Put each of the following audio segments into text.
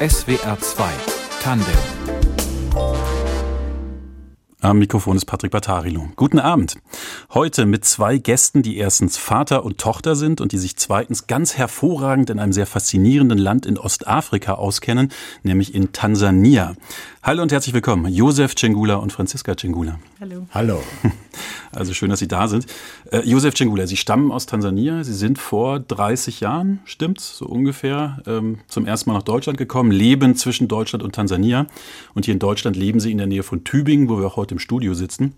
SWR 2 Tandem am Mikrofon ist Patrick Battarilo. Guten Abend. Heute mit zwei Gästen, die erstens Vater und Tochter sind und die sich zweitens ganz hervorragend in einem sehr faszinierenden Land in Ostafrika auskennen, nämlich in Tansania. Hallo und herzlich willkommen, Josef Cengula und Franziska Cengula. Hallo. Hallo. Also schön, dass Sie da sind. Äh, Josef Cengula, Sie stammen aus Tansania. Sie sind vor 30 Jahren, stimmt's, so ungefähr, ähm, zum ersten Mal nach Deutschland gekommen, leben zwischen Deutschland und Tansania. Und hier in Deutschland leben Sie in der Nähe von Tübingen, wo wir auch heute im Studio sitzen.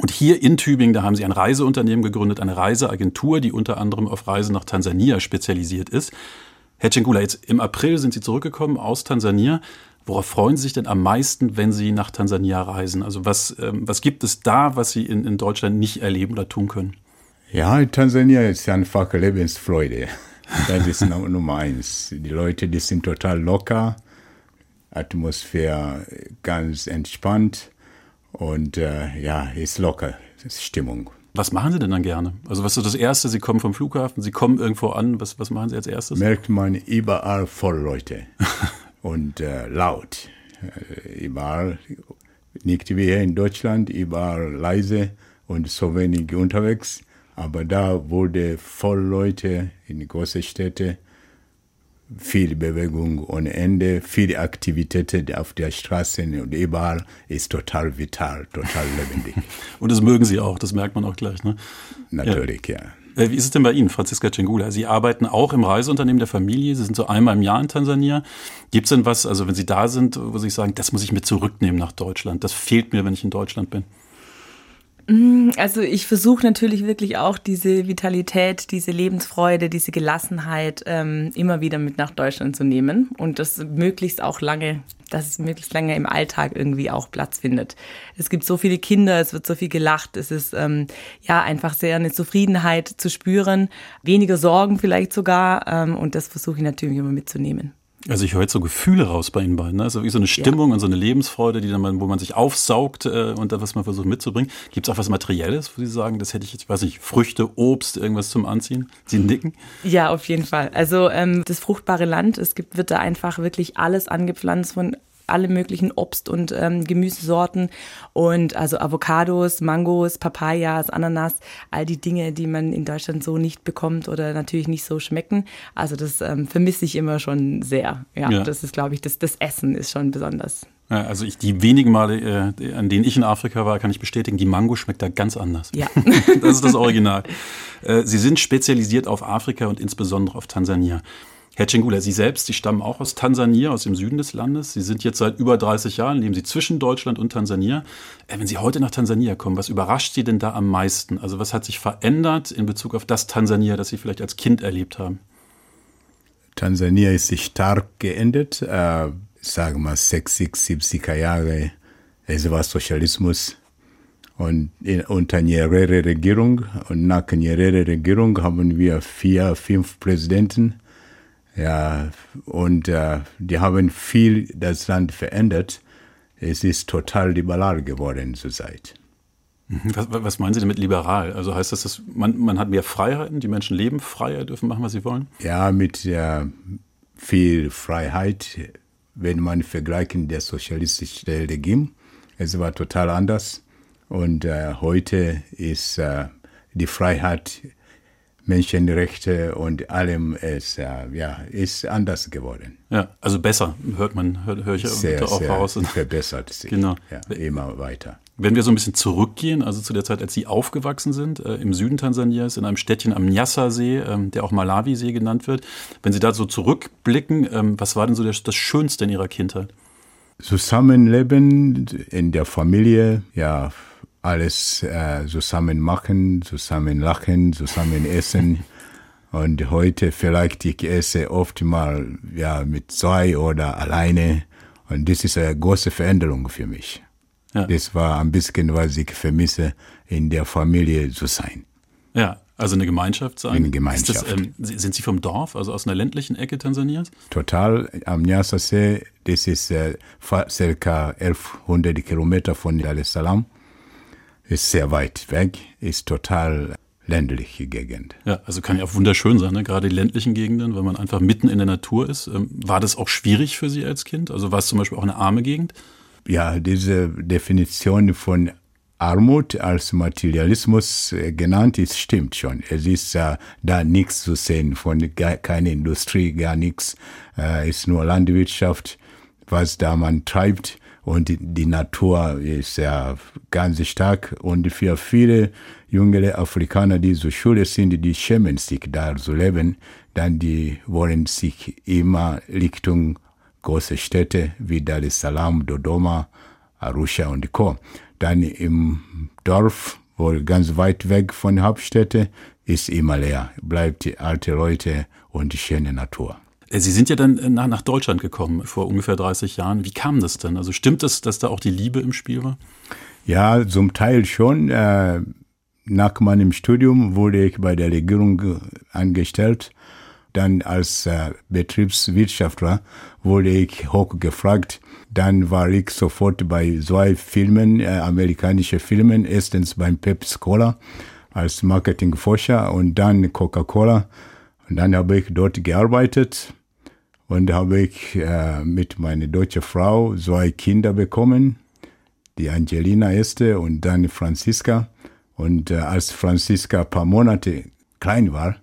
Und hier in Tübingen, da haben Sie ein Reiseunternehmen gegründet, eine Reiseagentur, die unter anderem auf Reisen nach Tansania spezialisiert ist. Herr Cengula, jetzt im April sind Sie zurückgekommen aus Tansania. Worauf freuen Sie sich denn am meisten, wenn Sie nach Tansania reisen? Also was, ähm, was gibt es da, was Sie in, in Deutschland nicht erleben oder tun können? Ja, Tansania ist einfach Lebensfreude. Das ist Nummer eins. Die Leute, die sind total locker, Atmosphäre ganz entspannt und äh, ja, ist locker, ist Stimmung. Was machen Sie denn dann gerne? Also was ist das Erste? Sie kommen vom Flughafen, Sie kommen irgendwo an. Was, was machen Sie als erstes? Merkt man überall voll Leute. und äh, laut. Äh, überall, nicht wie hier in Deutschland, überall leise und so wenig unterwegs. Aber da wurde voll Leute in große Städte, viel Bewegung ohne Ende, viele Aktivitäten auf der Straße und überall ist total vital, total lebendig. und das mögen Sie auch, das merkt man auch gleich, ne? Natürlich, ja. ja. Äh, wie ist es denn bei Ihnen, Franziska Cengula? Sie arbeiten auch im Reiseunternehmen der Familie. Sie sind so einmal im Jahr in Tansania. Gibt es denn was, also wenn Sie da sind, wo Sie sagen, das muss ich mit zurücknehmen nach Deutschland? Das fehlt mir, wenn ich in Deutschland bin. Mm, also ich versuche natürlich wirklich auch diese Vitalität, diese Lebensfreude, diese Gelassenheit ähm, immer wieder mit nach Deutschland zu nehmen und das möglichst auch lange, dass es möglichst lange im Alltag irgendwie auch Platz findet. Es gibt so viele Kinder, es wird so viel gelacht, es ist ähm, ja einfach sehr eine Zufriedenheit zu spüren, weniger Sorgen vielleicht sogar ähm, und das versuche ich natürlich immer mitzunehmen. Also ich höre jetzt so Gefühle raus bei Ihnen beiden. Ne? Also wie so eine Stimmung ja. und so eine Lebensfreude, die dann, wo man sich aufsaugt äh, und da was man versucht mitzubringen. Gibt es auch was Materielles, wo Sie sagen, das hätte ich jetzt, weiß nicht, Früchte, Obst, irgendwas zum Anziehen? Sie nicken? Ja, auf jeden Fall. Also ähm, das fruchtbare Land, es gibt, wird da einfach wirklich alles angepflanzt von alle möglichen Obst- und ähm, Gemüsesorten und also Avocados, Mangos, Papayas, Ananas, all die Dinge, die man in Deutschland so nicht bekommt oder natürlich nicht so schmecken. Also das ähm, vermisse ich immer schon sehr. Ja, ja. das ist, glaube ich, das, das Essen ist schon besonders. Ja, also ich, die wenigen Male, äh, an denen ich in Afrika war, kann ich bestätigen, die Mango schmeckt da ganz anders. Ja. das ist das Original. Äh, Sie sind spezialisiert auf Afrika und insbesondere auf Tansania. Herr Cengula, Sie selbst, Sie stammen auch aus Tansania, aus dem Süden des Landes. Sie sind jetzt seit über 30 Jahren, leben Sie zwischen Deutschland und Tansania. Äh, wenn Sie heute nach Tansania kommen, was überrascht Sie denn da am meisten? Also was hat sich verändert in Bezug auf das Tansania, das Sie vielleicht als Kind erlebt haben? Tansania ist sich stark geändert. Äh, sagen wir mal 60, 70er Jahre. Es war Sozialismus. Und unter Nyerere-Regierung und nach Nyerere-Regierung haben wir vier, fünf Präsidenten ja, und äh, die haben viel das Land verändert. Es ist total liberal geworden zurzeit. Mhm. Was, was meinen Sie damit liberal? Also heißt das, dass man, man hat mehr Freiheiten, die Menschen leben freier, dürfen machen, was sie wollen? Ja, mit äh, viel Freiheit, wenn man vergleichen der sozialistische Regime. Es war total anders. Und äh, heute ist äh, die Freiheit Menschenrechte und allem ist, ja, ja, ist anders geworden. Ja, also besser, hört man, hört, höre ich sehr, auch sehr raus. verbessert sich. Genau. Ja, immer weiter. Wenn wir so ein bisschen zurückgehen, also zu der Zeit, als Sie aufgewachsen sind, äh, im Süden Tansanias, in einem Städtchen am Nyassa-See, ähm, der auch Malawi-See genannt wird. Wenn Sie da so zurückblicken, ähm, was war denn so das, das Schönste in Ihrer Kindheit? Zusammenleben in der Familie, ja, alles äh, zusammen machen, zusammen lachen, zusammen essen. Und heute vielleicht ich esse oft mal ja, mit zwei oder alleine. Und das ist eine große Veränderung für mich. Ja. Das war ein bisschen, was ich vermisse, in der Familie zu sein. Ja, also eine Gemeinschaft sein. Eine Gemeinschaft. Das, ähm, sind Sie vom Dorf, also aus einer ländlichen Ecke Tansanias? Total. Am Nyasa-See, das ist äh, circa 1100 Kilometer von Dar es Salaam ist sehr weit weg, ist total ländliche Gegend. Ja, also kann ja auch wunderschön sein, ne? gerade die ländlichen Gegenden, wenn man einfach mitten in der Natur ist. Ähm, war das auch schwierig für Sie als Kind? Also war es zum Beispiel auch eine arme Gegend? Ja, diese Definition von Armut als Materialismus äh, genannt ist, stimmt schon. Es ist äh, da nichts zu sehen, von gar, keine Industrie, gar nichts. Äh, ist nur Landwirtschaft, was da man treibt. Und die, die Natur ist ja ganz stark. Und für viele jüngere Afrikaner, die zur Schule sind, die schämen sich da zu leben, dann die wollen sich immer Richtung große Städte wie Dar es Salaam, Dodoma, Arusha und Co. Dann im Dorf, wohl ganz weit weg von Hauptstädte, ist immer leer. Bleibt die alte Leute und die schöne Natur. Äh, Sie sind ja dann äh, nach, nach Deutschland gekommen vor ungefähr 30 Jahren. Wie kam das denn? Also stimmt es, dass da auch die Liebe im Spiel war? Ja, zum Teil schon. Äh, nach meinem Studium wurde ich bei der Regierung angestellt. Dann als Betriebswirtschaftler wurde ich hochgefragt. Dann war ich sofort bei zwei Filmen, äh, amerikanische Filmen. Erstens beim Pepsi Cola als Marketingforscher und dann Coca-Cola. Und dann habe ich dort gearbeitet und habe ich äh, mit meiner deutschen Frau zwei Kinder bekommen. Die Angelina erste und dann Franziska. Und äh, als Franziska ein paar Monate klein war,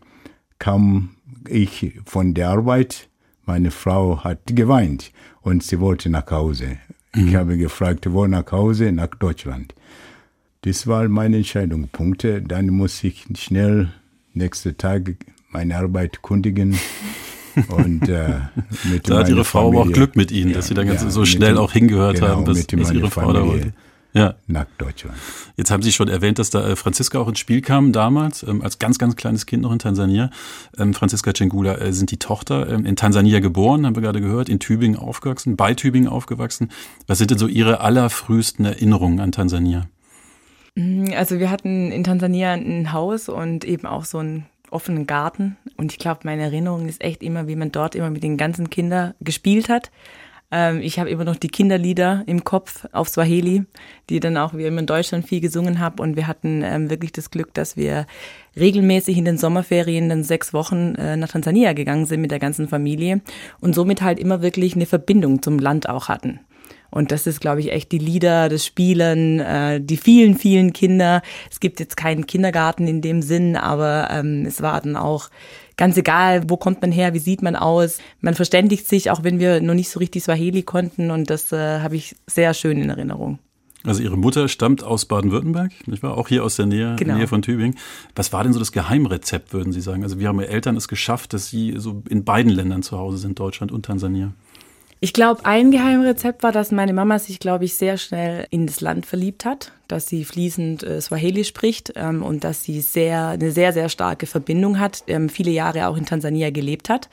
kam ich von der Arbeit. Meine Frau hat geweint und sie wollte nach Hause. Mhm. Ich habe gefragt, wo nach Hause? Nach Deutschland. Das war meine Entscheidung. Punkte. Dann muss ich schnell nächsten Tag meine Arbeit kundigen. Und äh, mit da hat Ihre Frau Familie, auch Glück mit Ihnen, ja, dass Sie dann ganz ja, so schnell dem, auch hingehört genau, haben, bis, bis Ihre Frau da wollte ja. nach Deutschland. Jetzt haben Sie schon erwähnt, dass da äh, Franziska auch ins Spiel kam damals, ähm, als ganz, ganz kleines Kind noch in Tansania. Ähm, Franziska Cengula äh, sind die Tochter, ähm, in Tansania geboren, haben wir gerade gehört, in Tübingen aufgewachsen, bei Tübingen aufgewachsen. Was sind denn so Ihre allerfrühesten Erinnerungen an Tansania? Mm, also wir hatten in Tansania ein Haus und eben auch so einen offenen Garten. Und ich glaube, meine Erinnerung ist echt immer, wie man dort immer mit den ganzen Kindern gespielt hat. Ähm, ich habe immer noch die Kinderlieder im Kopf auf Swahili, die dann auch, wie immer in Deutschland viel gesungen habe. Und wir hatten ähm, wirklich das Glück, dass wir regelmäßig in den Sommerferien dann sechs Wochen äh, nach Tansania gegangen sind mit der ganzen Familie und somit halt immer wirklich eine Verbindung zum Land auch hatten. Und das ist, glaube ich, echt die Lieder, das Spielen, äh, die vielen, vielen Kinder. Es gibt jetzt keinen Kindergarten in dem Sinn, aber ähm, es war dann auch ganz egal, wo kommt man her, wie sieht man aus. Man verständigt sich, auch wenn wir noch nicht so richtig Swahili konnten und das äh, habe ich sehr schön in Erinnerung. Also Ihre Mutter stammt aus Baden-Württemberg, nicht wahr? Auch hier aus der Nähe, genau. Nähe von Tübingen. Was war denn so das Geheimrezept, würden Sie sagen? Also wie haben Ihre Eltern es geschafft, dass Sie so in beiden Ländern zu Hause sind, Deutschland und Tansania? Ich glaube, ein Geheimrezept war, dass meine Mama sich, glaube ich, sehr schnell in das Land verliebt hat, dass sie fließend äh, Swahili spricht ähm, und dass sie sehr, eine sehr, sehr starke Verbindung hat, ähm, viele Jahre auch in Tansania gelebt hat.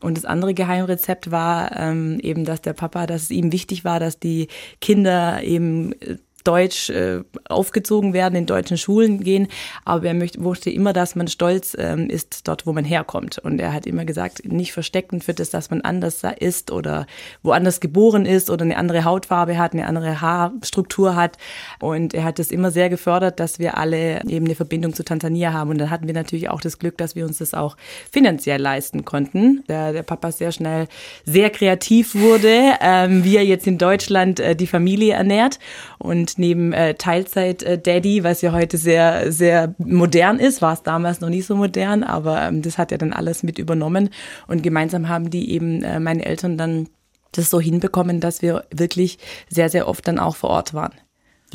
Und das andere Geheimrezept war ähm, eben, dass der Papa, dass es ihm wichtig war, dass die Kinder eben äh, Deutsch äh, aufgezogen werden, in deutschen Schulen gehen. Aber er möchte, wusste immer, dass man stolz ähm, ist dort, wo man herkommt. Und er hat immer gesagt, nicht verstecken für das, dass man anders ist oder woanders geboren ist oder eine andere Hautfarbe hat, eine andere Haarstruktur hat. Und er hat das immer sehr gefördert, dass wir alle eben eine Verbindung zu Tansania haben. Und dann hatten wir natürlich auch das Glück, dass wir uns das auch finanziell leisten konnten. Der, der Papa sehr schnell sehr kreativ wurde, ähm, wie er jetzt in Deutschland äh, die Familie ernährt. Und neben äh, Teilzeit-Daddy, was ja heute sehr, sehr modern ist, war es damals noch nicht so modern, aber ähm, das hat er dann alles mit übernommen. Und gemeinsam haben die eben, äh, meine Eltern dann das so hinbekommen, dass wir wirklich sehr, sehr oft dann auch vor Ort waren.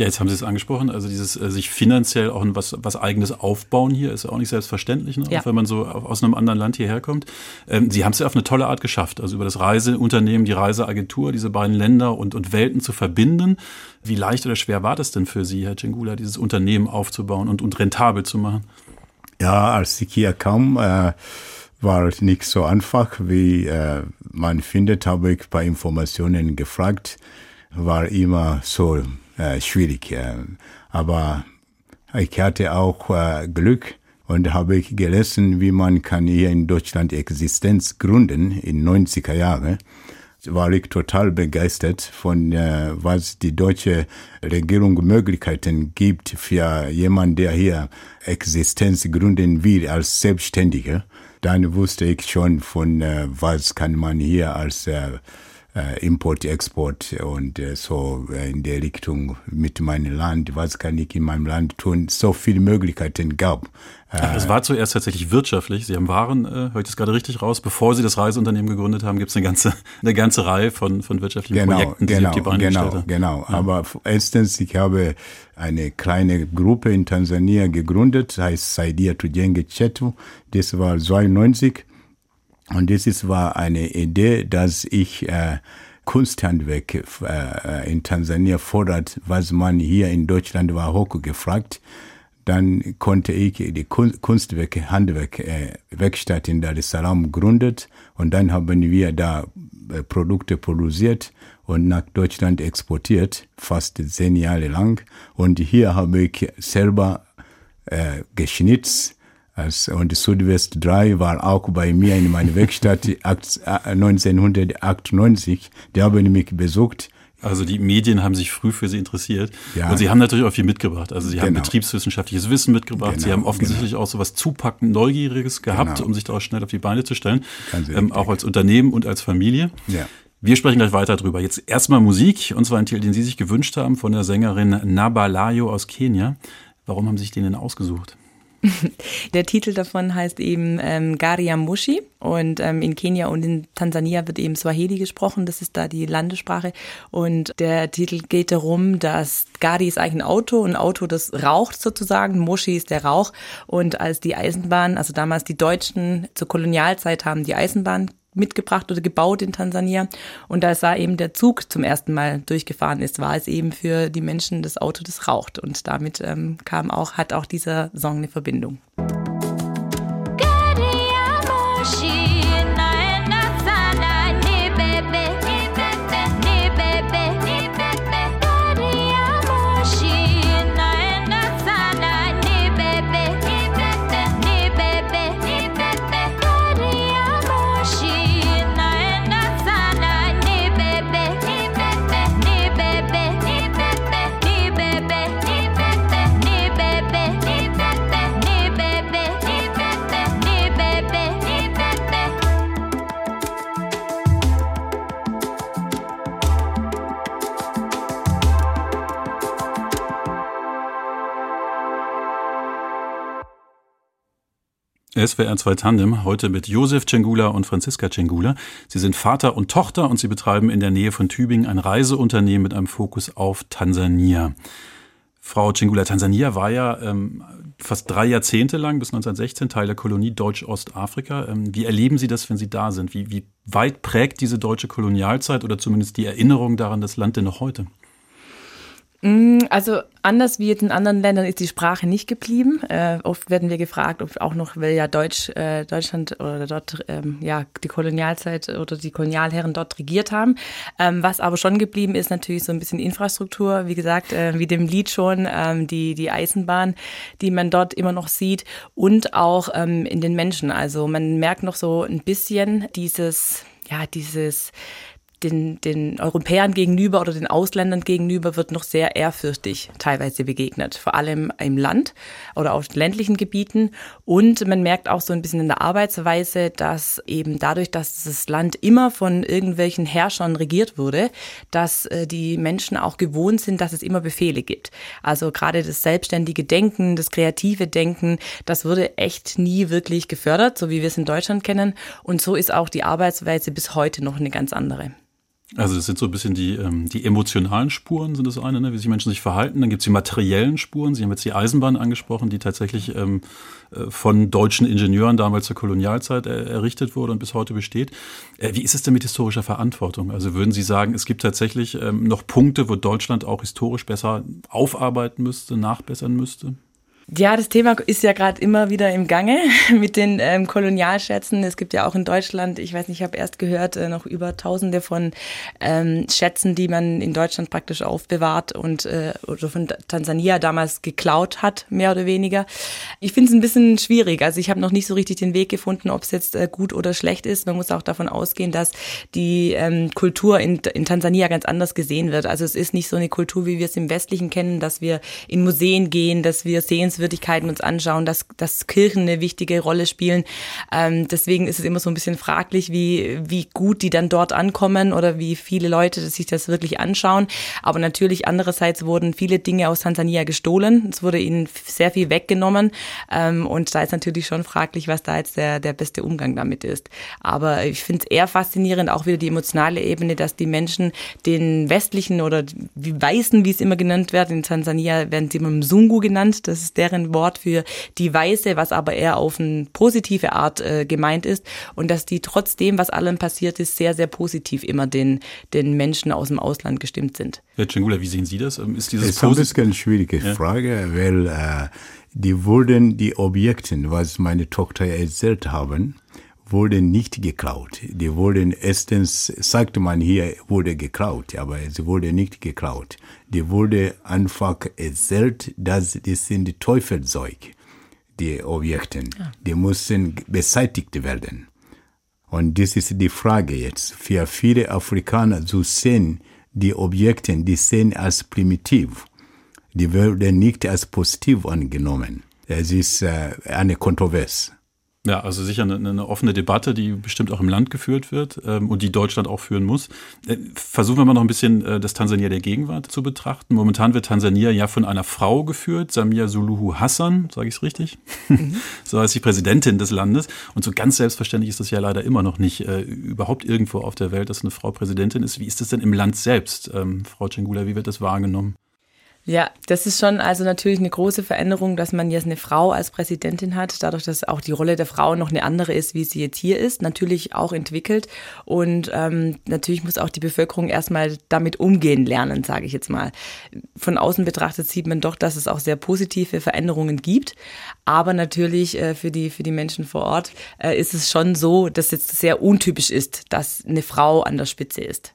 Ja, jetzt haben Sie es angesprochen, also dieses äh, sich finanziell auch was, was eigenes aufbauen hier ist ja auch nicht selbstverständlich, ne? ja. auch wenn man so aus einem anderen Land hierher kommt. Ähm, Sie haben es ja auf eine tolle Art geschafft, also über das Reiseunternehmen, die Reiseagentur, diese beiden Länder und, und Welten zu verbinden. Wie leicht oder schwer war das denn für Sie, Herr Cengula, dieses Unternehmen aufzubauen und, und rentabel zu machen? Ja, als ich hier kam, äh, war es nicht so einfach, wie äh, man findet, habe ich bei Informationen gefragt, war immer so äh, schwierig. Aber ich hatte auch äh, Glück und habe gelesen, wie man kann hier in Deutschland Existenz gründen in 90er Jahren. war ich total begeistert von, äh, was die deutsche Regierung Möglichkeiten gibt für jemanden, der hier Existenz gründen will als Selbstständiger. Dann wusste ich schon von, äh, was kann man hier als äh, äh, Import, Export und äh, so äh, in der Richtung mit meinem Land, was kann ich in meinem Land tun, so viele Möglichkeiten gab. Äh, es war zuerst tatsächlich wirtschaftlich. Sie haben Waren, äh, höre ich das gerade richtig raus, bevor Sie das Reiseunternehmen gegründet haben, gibt es eine ganze, eine ganze Reihe von, von wirtschaftlichen genau, Projekten, die genau, Sie auf die Beine genau, gestellt haben. Genau, ja. aber erstens, ich habe eine kleine Gruppe in Tansania gegründet, heißt Saidia Tujenge Chetu. Das war 92 und das ist, war eine Idee, dass ich äh, Kunsthandwerk äh, in Tansania fordert, was man hier in Deutschland war hoch gefragt. Dann konnte ich die Kunstwerke, Handwerk, äh, Werkstatt in Dar es Salaam gründet und dann haben wir da äh, Produkte produziert und nach Deutschland exportiert, fast zehn Jahre lang. Und hier habe ich selber äh, geschnitzt und Südwest 3 war auch bei mir in meiner Werkstatt 1998. Äh, die haben mich besucht. Also die Medien haben sich früh für Sie interessiert. Ja. Und Sie haben natürlich auch viel mitgebracht. Also Sie genau. haben betriebswissenschaftliches Wissen mitgebracht. Genau. Sie haben offensichtlich genau. auch so was zupackend Neugieriges gehabt, genau. um sich daraus schnell auf die Beine zu stellen. Ähm, auch als Unternehmen und als Familie. Ja. Wir sprechen gleich weiter drüber. Jetzt erstmal Musik, und zwar ein Titel, den Sie sich gewünscht haben von der Sängerin Nabalayo aus Kenia. Warum haben Sie sich den denn ausgesucht? Der Titel davon heißt eben ähm, Gariamushi und ähm, in Kenia und in Tansania wird eben Swahili gesprochen, das ist da die Landessprache. Und der Titel geht darum, dass Gari ist eigentlich ein Auto, ein Auto, das raucht sozusagen, Mushi ist der Rauch. Und als die Eisenbahn, also damals die Deutschen zur Kolonialzeit haben die Eisenbahn mitgebracht oder gebaut in Tansania. Und als da eben der Zug zum ersten Mal durchgefahren ist, war es eben für die Menschen das Auto, das raucht. Und damit ähm, kam auch, hat auch dieser Song eine Verbindung. SWR 2 Tandem, heute mit Josef Cengula und Franziska Cengula. Sie sind Vater und Tochter und sie betreiben in der Nähe von Tübingen ein Reiseunternehmen mit einem Fokus auf Tansania. Frau Cengula, Tansania war ja ähm, fast drei Jahrzehnte lang, bis 1916, Teil der Kolonie Deutsch-Ostafrika. Ähm, wie erleben Sie das, wenn Sie da sind? Wie, wie weit prägt diese deutsche Kolonialzeit oder zumindest die Erinnerung daran das Land denn noch heute? Mm, also anders wie jetzt in anderen Ländern ist die Sprache nicht geblieben. Äh, oft werden wir gefragt, ob auch noch, weil ja Deutsch, äh, Deutschland oder dort ähm, ja die Kolonialzeit oder die Kolonialherren dort regiert haben. Ähm, was aber schon geblieben ist, natürlich so ein bisschen Infrastruktur. Wie gesagt, äh, wie dem Lied schon, ähm, die die Eisenbahn, die man dort immer noch sieht und auch ähm, in den Menschen. Also man merkt noch so ein bisschen dieses ja dieses den, den Europäern gegenüber oder den Ausländern gegenüber wird noch sehr ehrfürchtig teilweise begegnet, vor allem im Land oder auf ländlichen Gebieten. Und man merkt auch so ein bisschen in der Arbeitsweise, dass eben dadurch, dass das Land immer von irgendwelchen Herrschern regiert wurde, dass äh, die Menschen auch gewohnt sind, dass es immer Befehle gibt. Also gerade das selbstständige Denken, das kreative Denken, das wurde echt nie wirklich gefördert, so wie wir es in Deutschland kennen. Und so ist auch die Arbeitsweise bis heute noch eine ganz andere. Also das sind so ein bisschen die, ähm, die emotionalen Spuren, sind das eine, ne? wie sich Menschen sich verhalten. Dann gibt es die materiellen Spuren. Sie haben jetzt die Eisenbahn angesprochen, die tatsächlich ähm, äh, von deutschen Ingenieuren damals zur Kolonialzeit er, errichtet wurde und bis heute besteht. Äh, wie ist es denn mit historischer Verantwortung? Also würden Sie sagen, es gibt tatsächlich ähm, noch Punkte, wo Deutschland auch historisch besser aufarbeiten müsste, nachbessern müsste? Ja, das Thema ist ja gerade immer wieder im Gange mit den ähm, Kolonialschätzen. Es gibt ja auch in Deutschland, ich weiß nicht, ich habe erst gehört, äh, noch über Tausende von ähm, Schätzen, die man in Deutschland praktisch aufbewahrt und äh, oder von Tansania damals geklaut hat, mehr oder weniger. Ich finde es ein bisschen schwierig. Also ich habe noch nicht so richtig den Weg gefunden, ob es jetzt äh, gut oder schlecht ist. Man muss auch davon ausgehen, dass die ähm, Kultur in, in Tansania ganz anders gesehen wird. Also es ist nicht so eine Kultur, wie wir es im Westlichen kennen, dass wir in Museen gehen, dass wir Sehenswürdigkeiten Sehenswürdigkeiten uns anschauen, dass, dass Kirchen eine wichtige Rolle spielen. Ähm, deswegen ist es immer so ein bisschen fraglich, wie, wie gut die dann dort ankommen oder wie viele Leute sich das wirklich anschauen. Aber natürlich andererseits wurden viele Dinge aus Tansania gestohlen. Es wurde ihnen sehr viel weggenommen. Ähm, und da ist natürlich schon fraglich, was da jetzt der, der beste Umgang damit ist. Aber ich finde es eher faszinierend, auch wieder die emotionale Ebene, dass die Menschen den westlichen oder die Weißen, wie es immer genannt wird, in Tansania werden sie immer Mzungu genannt. Das ist deren Wort für die Weiße, was aber eher auf eine positive Art äh, gemeint ist und dass die trotzdem, was allem passiert ist, sehr, sehr positiv immer den, den Menschen aus dem Ausland gestimmt sind. Herr Cengula, wie sehen Sie das? Ähm, ist dieses das ist ein bisschen eine schwierige ja. Frage, weil äh, die wurden die Objekte, was meine Tochter erzählt haben, wurden nicht geklaut. Die wurden erstens, sagte man hier, wurde geklaut, aber sie wurde nicht geklaut. Die wurde einfach erzählt, dass das sind Teufelzeug, die Objekte. Ja. Die mussten beseitigt werden. Und das ist die Frage jetzt. Für viele Afrikaner zu sehen, die Objekte, die sehen als primitiv. Die werden nicht als positiv angenommen. Es ist äh, eine Kontroverse. Ja, also sicher eine, eine, offene Debatte, die bestimmt auch im Land geführt wird ähm, und die Deutschland auch führen muss. Äh, versuchen wir mal noch ein bisschen äh, das Tansania der Gegenwart zu betrachten. Momentan wird Tansania ja von einer Frau geführt, Samia Suluhu Hassan, sage ich es richtig? Mhm. so heißt die Präsidentin des Landes. Und so ganz selbstverständlich ist das ja leider immer noch nicht äh, überhaupt irgendwo auf der Welt, dass eine Frau Präsidentin ist. Wie ist das denn im Land selbst, ähm, Frau Cengula? Wie wird das wahrgenommen? Ja, das ist schon also natürlich eine große Veränderung, dass man jetzt eine Frau als Präsidentin hat, dadurch, dass auch die Rolle der Frau noch eine andere ist, wie sie jetzt hier ist, natürlich auch entwickelt. Und ähm, natürlich muss auch die Bevölkerung erstmal damit umgehen lernen, sage ich jetzt mal. Von außen betrachtet sieht man doch, dass es auch sehr positive Veränderungen gibt. Aber natürlich äh, für, die, für die Menschen vor Ort äh, ist es schon so, dass jetzt sehr untypisch ist, dass eine Frau an der Spitze ist.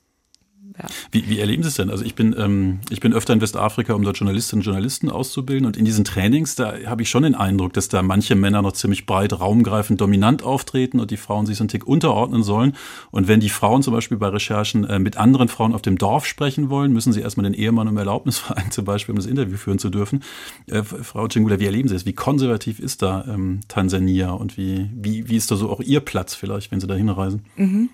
Ja. Wie, wie erleben Sie es denn? Also ich bin, ähm, ich bin öfter in Westafrika, um dort Journalistinnen und Journalisten auszubilden. Und in diesen Trainings, da habe ich schon den Eindruck, dass da manche Männer noch ziemlich breit, raumgreifend, dominant auftreten und die Frauen sich so einen Tick unterordnen sollen. Und wenn die Frauen zum Beispiel bei Recherchen äh, mit anderen Frauen auf dem Dorf sprechen wollen, müssen sie erstmal den Ehemann um Erlaubnis fragen, zum Beispiel, um das Interview führen zu dürfen. Äh, Frau Cengula, wie erleben Sie es? Wie konservativ ist da ähm, Tansania und wie, wie, wie ist da so auch Ihr Platz vielleicht, wenn Sie da hinreisen? Mhm.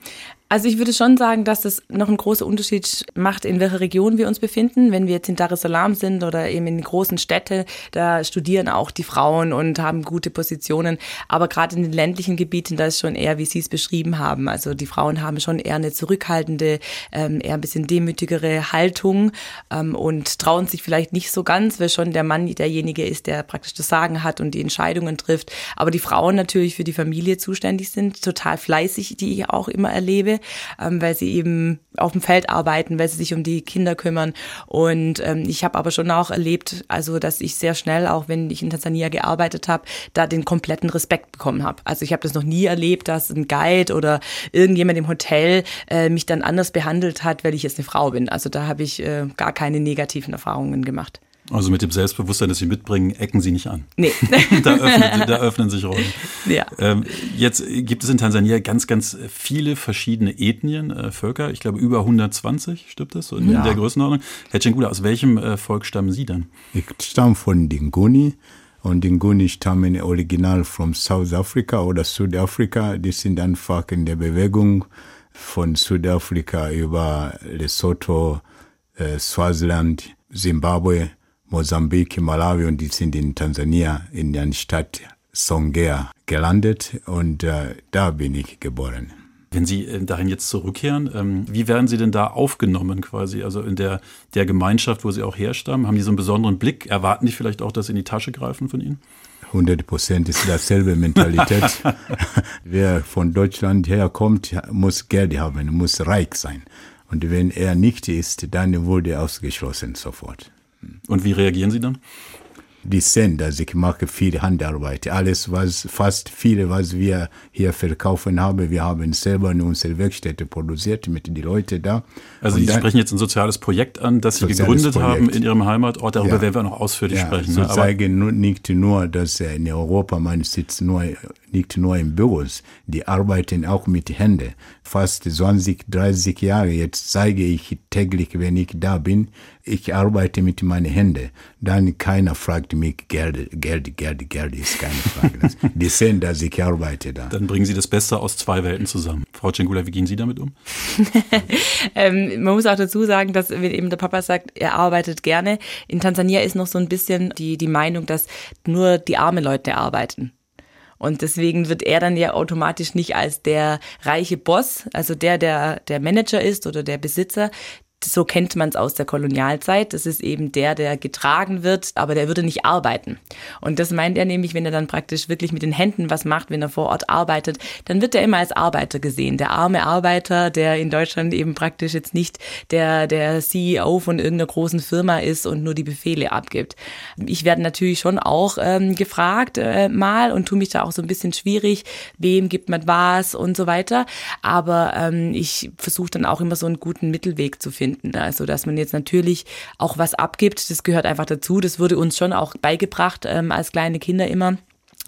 Also ich würde schon sagen, dass das noch einen großen Unterschied macht, in welcher Region wir uns befinden. Wenn wir jetzt in Dar es Salaam sind oder eben in großen Städten, da studieren auch die Frauen und haben gute Positionen. Aber gerade in den ländlichen Gebieten, da ist schon eher, wie Sie es beschrieben haben. Also die Frauen haben schon eher eine zurückhaltende, ähm, eher ein bisschen demütigere Haltung ähm, und trauen sich vielleicht nicht so ganz, weil schon der Mann derjenige ist, der praktisch das Sagen hat und die Entscheidungen trifft. Aber die Frauen natürlich für die Familie zuständig sind, total fleißig, die ich auch immer erlebe ähm, weil sie eben auf dem Feld arbeiten, weil sie sich um die Kinder kümmern. Und ähm, ich habe aber schon auch erlebt, also dass ich sehr schnell, auch wenn ich in Tansania gearbeitet habe, da den kompletten Respekt bekommen habe. Also ich habe das noch nie erlebt, dass ein Guide oder irgendjemand im Hotel äh, mich dann anders behandelt hat, weil ich jetzt eine Frau bin. Also da habe ich äh, gar keine negativen Erfahrungen gemacht. Also mit dem Selbstbewusstsein, das Sie mitbringen, ecken Sie nicht an. Nee. da, öffnen, da öffnen sich Räume. Ja. Ähm, jetzt gibt es in Tansania ganz, ganz viele verschiedene Ethnien, äh, Völker. Ich glaube über 120, stimmt das? So in, ja. der Größenordnung. Herr Cengula, aus welchem äh, Volk stammen Sie denn? Ich stamme von Dinguni. Und Dinguni stammen original von South Africa oder Südafrika. Die sind einfach in der Bewegung von Südafrika über Lesotho, äh, Swaziland, Zimbabwe Mosambik, Malawi und die sind in Tansania in der Stadt Songea gelandet und äh, da bin ich geboren. Wenn Sie äh, dahin jetzt zurückkehren, ähm, wie werden Sie denn da aufgenommen quasi? Also in der, der Gemeinschaft, wo Sie auch herstammen? Haben die so einen besonderen Blick? Erwarten die vielleicht auch, dass Sie in die Tasche greifen von Ihnen? 100 Prozent ist dasselbe Mentalität. Wer von Deutschland herkommt, muss Geld haben, muss reich sein. Und wenn er nicht ist, dann wurde er ausgeschlossen sofort. Und wie reagieren Sie dann? die Sender, also ich mache viel Handarbeit. Alles, was, fast viele, was wir hier verkaufen haben, wir haben selber in unserer Werkstätte produziert mit den Leuten da. Also Sie sprechen jetzt ein soziales Projekt an, das Sie gegründet Projekt. haben in Ihrem Heimatort. Darüber ja. werden wir noch ausführlich ja, sprechen. So ne? zeigen nicht nur, dass in Europa man sitzt nur nicht nur in Büros, die arbeiten auch mit Händen. Fast 20, 30 Jahre jetzt zeige ich täglich, wenn ich da bin, ich arbeite mit meinen Händen. Dann keiner fragt mich Geld, Geld, Geld, Geld ist keine Frage. die sehen, dass ich arbeite da. Dann bringen Sie das Beste aus zwei Welten zusammen. Frau Cengula, wie gehen Sie damit um? ähm, man muss auch dazu sagen, dass wenn eben der Papa sagt, er arbeitet gerne. In Tansania ist noch so ein bisschen die, die Meinung, dass nur die armen Leute arbeiten. Und deswegen wird er dann ja automatisch nicht als der reiche Boss, also der, der der Manager ist oder der Besitzer, so kennt man es aus der Kolonialzeit. Das ist eben der, der getragen wird, aber der würde nicht arbeiten. Und das meint er nämlich, wenn er dann praktisch wirklich mit den Händen was macht, wenn er vor Ort arbeitet, dann wird er immer als Arbeiter gesehen. Der arme Arbeiter, der in Deutschland eben praktisch jetzt nicht der, der CEO von irgendeiner großen Firma ist und nur die Befehle abgibt. Ich werde natürlich schon auch ähm, gefragt äh, mal und tue mich da auch so ein bisschen schwierig, wem gibt man was und so weiter. Aber ähm, ich versuche dann auch immer so einen guten Mittelweg zu finden finden. Also dass man jetzt natürlich auch was abgibt, das gehört einfach dazu. Das wurde uns schon auch beigebracht ähm, als kleine Kinder immer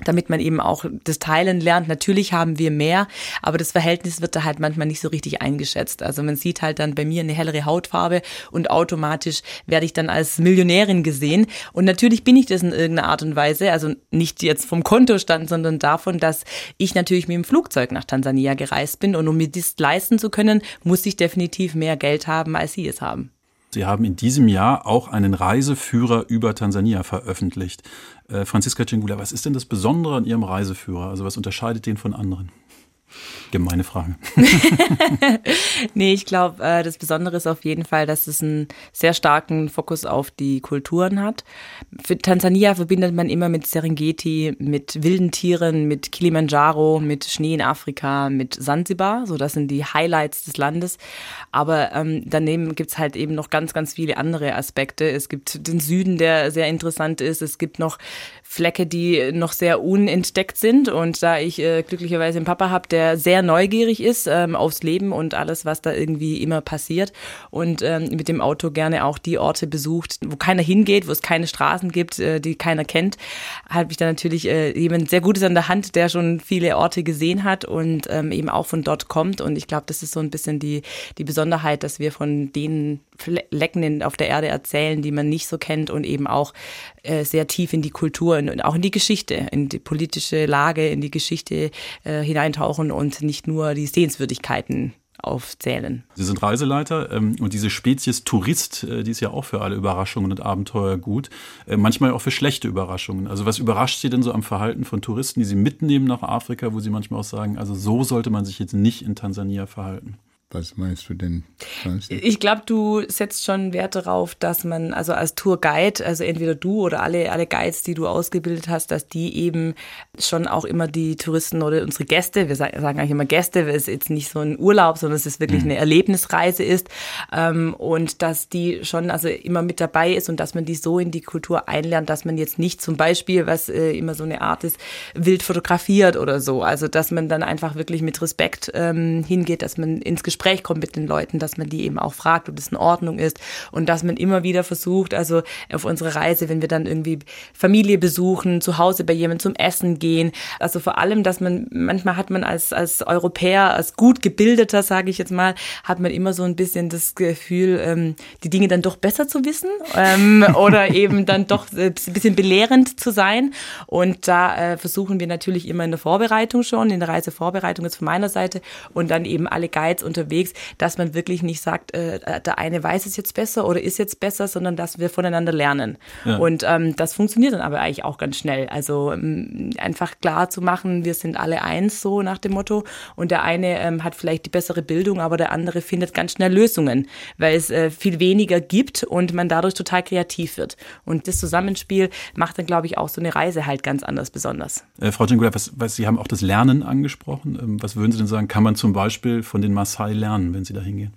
damit man eben auch das Teilen lernt. Natürlich haben wir mehr, aber das Verhältnis wird da halt manchmal nicht so richtig eingeschätzt. Also man sieht halt dann bei mir eine hellere Hautfarbe und automatisch werde ich dann als Millionärin gesehen. Und natürlich bin ich das in irgendeiner Art und Weise, also nicht jetzt vom Kontostand, sondern davon, dass ich natürlich mit dem Flugzeug nach Tansania gereist bin und um mir das leisten zu können, muss ich definitiv mehr Geld haben, als Sie es haben. Sie haben in diesem Jahr auch einen Reiseführer über Tansania veröffentlicht. Äh, Franziska Cingula, was ist denn das Besondere an Ihrem Reiseführer? Also was unterscheidet den von anderen? Gemeine Frage. nee, ich glaube, äh, das Besondere ist auf jeden Fall, dass es einen sehr starken Fokus auf die Kulturen hat. Für Tansania verbindet man immer mit Serengeti, mit wilden Tieren, mit Kilimanjaro, mit Schnee in Afrika, mit Sansibar. So, das sind die Highlights des Landes. Aber ähm, daneben gibt's halt eben noch ganz, ganz viele andere Aspekte. Es gibt den Süden, der sehr interessant ist. Es gibt noch Flecke, die noch sehr unentdeckt sind. Und da ich äh, glücklicherweise einen Papa habe, der sehr neugierig ist ähm, aufs Leben und alles, was da irgendwie immer passiert und ähm, mit dem Auto gerne auch die Orte besucht, wo keiner hingeht, wo es keine Straßen gibt, äh, die keiner kennt, habe ich da natürlich äh, jemand sehr Gutes an der Hand, der schon viele Orte gesehen hat und ähm, eben auch von dort kommt. Und ich glaube, das ist so ein bisschen die, die Besonderheit, dass wir von den Flecken auf der Erde erzählen, die man nicht so kennt und eben auch äh, sehr tief in die Kultur und auch in die Geschichte, in die politische Lage, in die Geschichte äh, hineintauchen und nicht nur die Sehenswürdigkeiten aufzählen. Sie sind Reiseleiter ähm, und diese Spezies Tourist, äh, die ist ja auch für alle Überraschungen und Abenteuer gut, äh, manchmal auch für schlechte Überraschungen. Also was überrascht Sie denn so am Verhalten von Touristen, die Sie mitnehmen nach Afrika, wo Sie manchmal auch sagen, also so sollte man sich jetzt nicht in Tansania verhalten? Was meinst du denn? Ich glaube, du setzt schon Wert darauf, dass man, also als Tourguide, also entweder du oder alle, alle Guides, die du ausgebildet hast, dass die eben schon auch immer die Touristen oder unsere Gäste, wir sagen, eigentlich immer Gäste, weil es jetzt nicht so ein Urlaub, sondern es ist wirklich mhm. eine Erlebnisreise ist ähm, und dass die schon also immer mit dabei ist und dass man die so in die Kultur einlernt, dass man jetzt nicht zum Beispiel, was äh, immer so eine Art ist, wild fotografiert oder so. Also dass man dann einfach wirklich mit Respekt ähm, hingeht, dass man ins Gespräch Gespräch kommt mit den Leuten, dass man die eben auch fragt, ob das in Ordnung ist. Und dass man immer wieder versucht, also auf unserer Reise, wenn wir dann irgendwie Familie besuchen, zu Hause bei jemandem zum Essen gehen, also vor allem, dass man, manchmal hat man als, als Europäer, als gut gebildeter, sage ich jetzt mal, hat man immer so ein bisschen das Gefühl, ähm, die Dinge dann doch besser zu wissen ähm, oder eben dann doch ein bisschen belehrend zu sein. Und da äh, versuchen wir natürlich immer in der Vorbereitung schon, in der Reisevorbereitung jetzt von meiner Seite. Und dann eben alle Guides unterwegs unterwegs, dass man wirklich nicht sagt, äh, der eine weiß es jetzt besser oder ist jetzt besser, sondern dass wir voneinander lernen. Ja. Und ähm, das funktioniert dann aber eigentlich auch ganz schnell. Also ähm, einfach klar zu machen, wir sind alle eins, so nach dem Motto. Und der eine ähm, hat vielleicht die bessere Bildung, aber der andere findet ganz schnell Lösungen, weil es äh, viel weniger gibt und man dadurch total kreativ wird. Und das Zusammenspiel macht dann, glaube ich, auch so eine Reise halt ganz anders besonders. Äh, Frau Cengula, was, was, Sie haben auch das Lernen angesprochen. Ähm, was würden Sie denn sagen, kann man zum Beispiel von den Maasai lernen, wenn Sie da hingehen?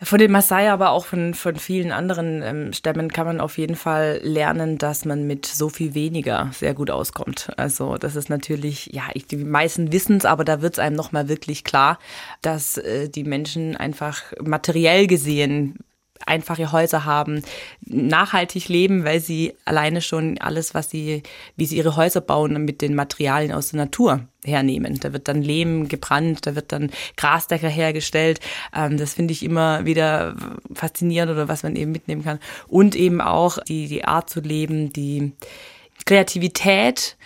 Von den Maasai, aber auch von, von vielen anderen ähm, Stämmen kann man auf jeden Fall lernen, dass man mit so viel weniger sehr gut auskommt. Also das ist natürlich, ja, ich, die meisten wissen es, aber da wird es einem nochmal wirklich klar, dass äh, die Menschen einfach materiell gesehen einfache Häuser haben, nachhaltig leben, weil sie alleine schon alles, was sie, wie sie ihre Häuser bauen, mit den Materialien aus der Natur hernehmen. Da wird dann Lehm gebrannt, da wird dann Grasdecker hergestellt. Ähm, das finde ich immer wieder faszinierend oder was man eben mitnehmen kann. Und eben auch die, die Art zu leben, die Kreativität,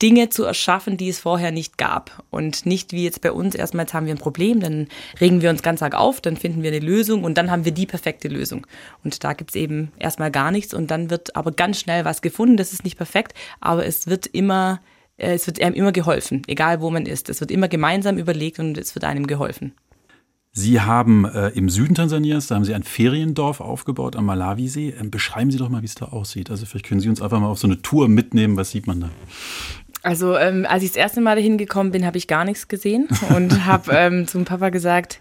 Dinge zu erschaffen, die es vorher nicht gab. Und nicht wie jetzt bei uns, erstmal haben wir ein Problem, dann regen wir uns ganz arg auf, dann finden wir eine Lösung und dann haben wir die perfekte Lösung. Und da gibt's eben erstmal gar nichts und dann wird aber ganz schnell was gefunden. Das ist nicht perfekt, aber es wird immer, äh, es wird einem immer geholfen, egal wo man ist. Es wird immer gemeinsam überlegt und es wird einem geholfen. Sie haben äh, im Süden Tansanias, da haben Sie ein Feriendorf aufgebaut am Malawisee. Ähm, beschreiben Sie doch mal, wie es da aussieht. Also vielleicht können Sie uns einfach mal auf so eine Tour mitnehmen. Was sieht man da? Also ähm, als ich das erste Mal dahin gekommen bin, habe ich gar nichts gesehen und habe ähm, zum Papa gesagt,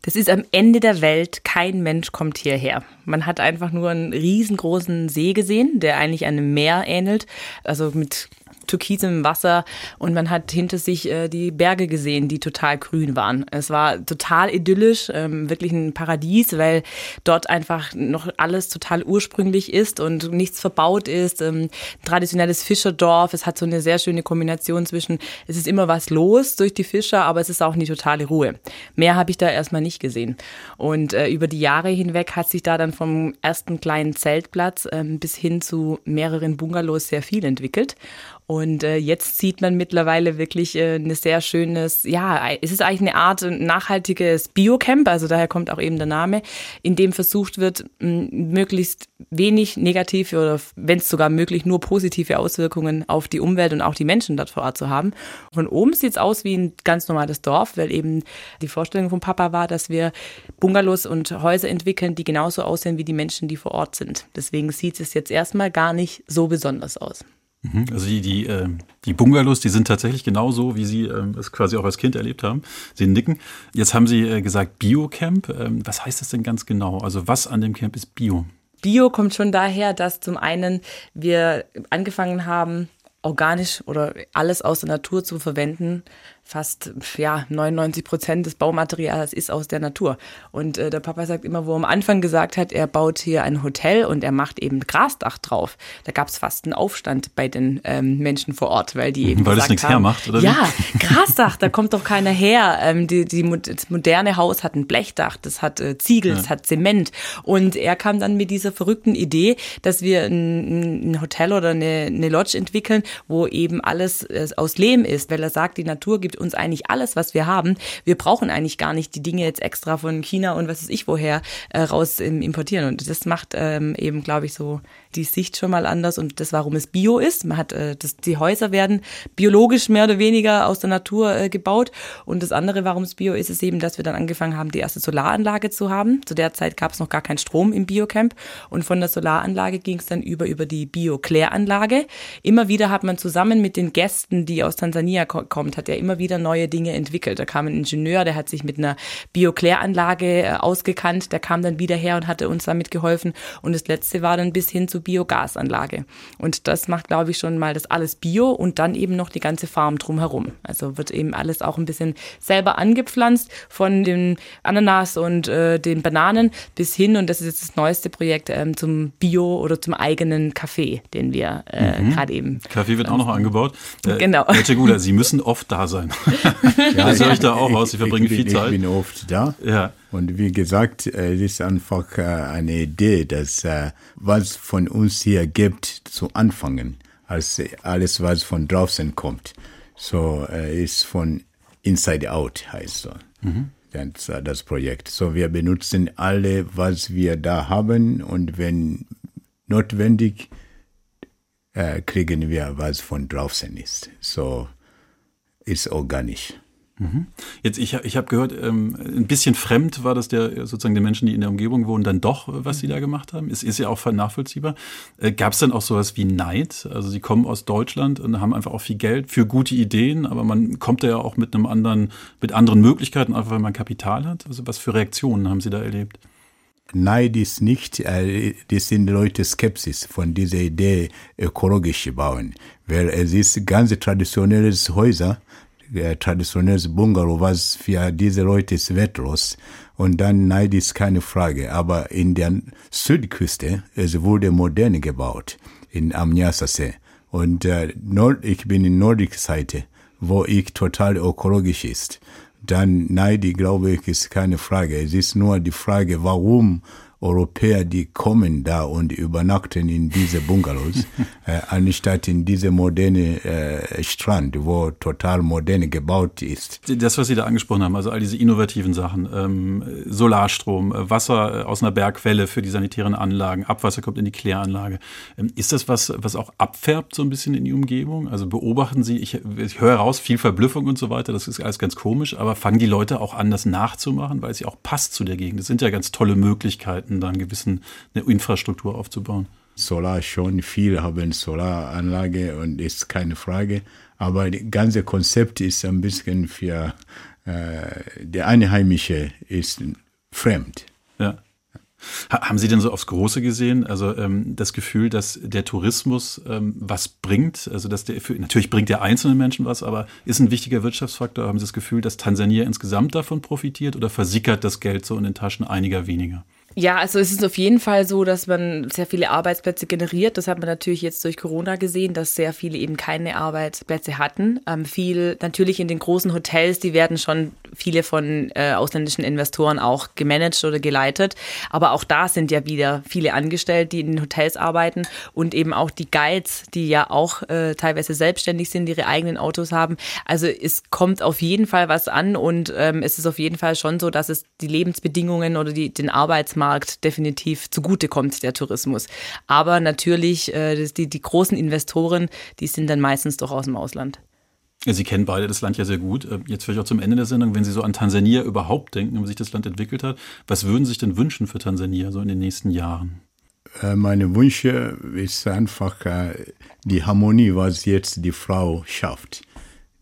das ist am Ende der Welt, kein Mensch kommt hierher. Man hat einfach nur einen riesengroßen See gesehen, der eigentlich einem Meer ähnelt, also mit türkisem Wasser und man hat hinter sich äh, die Berge gesehen, die total grün waren. Es war total idyllisch, ähm, wirklich ein Paradies, weil dort einfach noch alles total ursprünglich ist und nichts verbaut ist. Ähm, traditionelles Fischerdorf, es hat so eine sehr schöne Kombination zwischen, es ist immer was los durch die Fischer, aber es ist auch eine totale Ruhe. Mehr habe ich da erstmal nicht gesehen. Und äh, über die Jahre hinweg hat sich da dann vom ersten kleinen Zeltplatz ähm, bis hin zu mehreren Bungalows sehr viel entwickelt. Und äh, jetzt sieht man mittlerweile wirklich äh, eine sehr schönes, ja, es ist eigentlich eine Art nachhaltiges Biocamp, also daher kommt auch eben der Name, in dem versucht wird, möglichst wenig negative oder wenn es sogar möglich nur positive Auswirkungen auf die Umwelt und auch die Menschen dort vor Ort zu haben. Von oben sieht es aus wie ein ganz normales Dorf, weil eben die Vorstellung von Papa war, dass wir Bungalows und Häuser entwickeln, die genauso aussehen wie die Menschen, die vor Ort sind. Deswegen sieht es jetzt erstmal gar nicht so besonders aus. Mhm. Also die, die, äh, die Bungalows, die sind tatsächlich genauso, wie Sie äh, es quasi auch als Kind erlebt haben. Sie nicken. Jetzt haben Sie äh, gesagt Biocamp. Ähm, was heißt das denn ganz genau? Also was an dem Camp ist Bio? Bio kommt schon daher, dass zum einen wir angefangen haben, organisch oder alles aus der Natur zu verwenden, fast ja 99 Prozent des Baumaterials ist aus der Natur. Und äh, der Papa sagt immer, wo er am Anfang gesagt hat, er baut hier ein Hotel und er macht eben Grasdach drauf. Da gab es fast einen Aufstand bei den ähm, Menschen vor Ort, weil die eben weil das nichts haben, hermacht, oder? Ja, Grasdach, da kommt doch keiner her. Ähm, die, die, das moderne Haus hat ein Blechdach, das hat äh, Ziegel, ja. das hat Zement. Und er kam dann mit dieser verrückten Idee, dass wir ein, ein Hotel oder eine, eine Lodge entwickeln, wo eben alles äh, aus Lehm ist, weil er sagt, die Natur gibt uns eigentlich alles, was wir haben. Wir brauchen eigentlich gar nicht die Dinge jetzt extra von China und was weiß ich woher äh, raus ähm, importieren. Und das macht ähm, eben, glaube ich, so die Sicht schon mal anders und das, warum es Bio ist. Man hat, äh, das, die Häuser werden biologisch mehr oder weniger aus der Natur äh, gebaut. Und das andere, warum es Bio ist, ist eben, dass wir dann angefangen haben, die erste Solaranlage zu haben. Zu der Zeit gab es noch gar keinen Strom im Biocamp. Und von der Solaranlage ging es dann über, über die Bio-Kläranlage. Immer wieder hat man zusammen mit den Gästen, die aus Tansania ko kommt, hat er immer wieder neue Dinge entwickelt. Da kam ein Ingenieur, der hat sich mit einer Bio-Kläranlage äh, ausgekannt. Der kam dann wieder her und hatte uns damit geholfen. Und das letzte war dann bis hin zu Biogasanlage. Und das macht, glaube ich, schon mal das alles Bio und dann eben noch die ganze Farm drumherum. Also wird eben alles auch ein bisschen selber angepflanzt von den Ananas und äh, den Bananen bis hin, und das ist jetzt das neueste Projekt, ähm, zum Bio oder zum eigenen Kaffee, den wir äh, mhm. gerade eben. Kaffee wird auch noch angebaut. Äh, genau. Herr Gula, Sie müssen oft da sein. Ja, das höre ich da auch aus. Sie verbringen viel Zeit. Ich bin oft da. Ja. Und wie gesagt, es ist einfach äh, eine Idee, dass äh, was von uns hier gibt, zu anfangen, als alles, was von draußen kommt. So äh, ist von Inside Out, heißt so. Mhm. Das, das Projekt. So, wir benutzen alle, was wir da haben und wenn notwendig, kriegen wir, was von draußen ist. So, ist organisch. Mhm. Jetzt, ich, ich habe gehört, ähm, ein bisschen fremd war das der sozusagen den Menschen, die in der Umgebung wohnen, dann doch, was sie da gemacht haben. Ist, ist ja auch nachvollziehbar. Äh, Gab es dann auch sowas wie Neid? Also sie kommen aus Deutschland und haben einfach auch viel Geld für gute Ideen, aber man kommt ja auch mit einem anderen, mit anderen Möglichkeiten, einfach weil man Kapital hat. Also was für Reaktionen haben Sie da erlebt? Neid ist nicht, äh, das sind Leute Skepsis von dieser Idee ökologisch bauen, weil es ist ganz traditionelles Häuser, äh, traditionelles Bungalow, was für diese Leute ist wertlos. Und dann Neid ist keine Frage. Aber in der Südküste, es wurde modern gebaut, in Amniasase. Und äh, Nord, ich bin in Nordseite, wo ich total ökologisch ist. Dann Neid, glaube ich, ist keine Frage. Es ist nur die Frage, warum Europäer, die kommen da und übernachten in diese Bungalows, äh, anstatt in diese moderne äh, Strand, wo total modern gebaut ist. Das, was Sie da angesprochen haben, also all diese innovativen Sachen, ähm, Solarstrom, äh, Wasser äh, aus einer Bergquelle für die sanitären Anlagen, Abwasser kommt in die Kläranlage. Ähm, ist das was, was auch abfärbt so ein bisschen in die Umgebung? Also beobachten Sie, ich, ich höre raus, viel Verblüffung und so weiter, das ist alles ganz komisch, aber fangen die Leute auch an, das nachzumachen, weil es ja auch passt zu der Gegend. Das sind ja ganz tolle Möglichkeiten Möglichkeiten, da einen gewissen, eine Infrastruktur aufzubauen. Solar schon, viele haben Solaranlage und ist keine Frage. Aber das ganze Konzept ist ein bisschen für äh, der Einheimische ist fremd. Ja. Haben Sie denn so aufs Große gesehen, also ähm, das Gefühl, dass der Tourismus ähm, was bringt? Also dass der für, natürlich bringt der einzelnen Menschen was, aber ist ein wichtiger Wirtschaftsfaktor. Haben Sie das Gefühl, dass Tansania insgesamt davon profitiert oder versickert das Geld so in den Taschen einiger weniger? Ja, also es ist auf jeden Fall so, dass man sehr viele Arbeitsplätze generiert. Das hat man natürlich jetzt durch Corona gesehen, dass sehr viele eben keine Arbeitsplätze hatten. Ähm, viel natürlich in den großen Hotels, die werden schon viele von äh, ausländischen Investoren auch gemanagt oder geleitet. Aber auch da sind ja wieder viele angestellt, die in den Hotels arbeiten und eben auch die Guides, die ja auch äh, teilweise selbstständig sind, ihre eigenen Autos haben. Also es kommt auf jeden Fall was an und ähm, es ist auf jeden Fall schon so, dass es die Lebensbedingungen oder die, den Arbeitsmarkt Markt definitiv zugutekommt, der Tourismus. Aber natürlich, äh, die, die großen Investoren, die sind dann meistens doch aus dem Ausland. Sie kennen beide das Land ja sehr gut. Äh, jetzt vielleicht auch zum Ende der Sendung, wenn Sie so an Tansania überhaupt denken, wie sich das Land entwickelt hat, was würden Sie sich denn wünschen für Tansania so in den nächsten Jahren? Äh, meine Wünsche ist einfach die Harmonie, was jetzt die Frau schafft.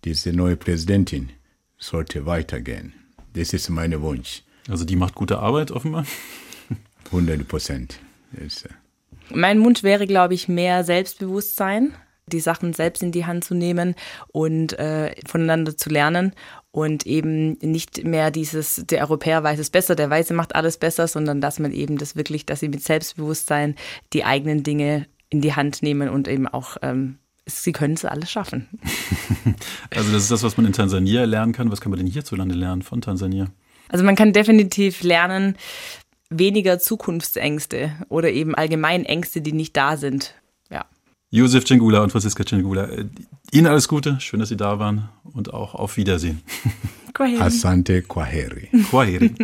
Diese neue Präsidentin sollte weitergehen. Das ist mein Wunsch. Also die macht gute Arbeit offenbar. 100 Prozent. Mein Wunsch wäre, glaube ich, mehr Selbstbewusstsein, die Sachen selbst in die Hand zu nehmen und äh, voneinander zu lernen und eben nicht mehr dieses, der Europäer weiß es besser, der Weiße macht alles besser, sondern dass man eben das wirklich, dass sie mit Selbstbewusstsein die eigenen Dinge in die Hand nehmen und eben auch ähm, sie können es alles schaffen. Also das ist das, was man in Tansania lernen kann. Was kann man denn hierzulande lernen von Tansania? Also man kann definitiv lernen, weniger Zukunftsängste oder eben allgemein Ängste, die nicht da sind. Josef Cengula und Franziska Cengula, äh, Ihnen alles Gute, schön, dass Sie da waren und auch auf Wiedersehen. Kwaheri. Asante Kwaheri. Kwaheri.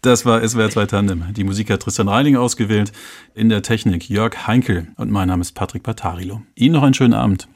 Das war SWR 2 Tandem. Die Musik hat Tristan Reiling ausgewählt, in der Technik Jörg Heinkel und mein Name ist Patrick Patarilo. Ihnen noch einen schönen Abend.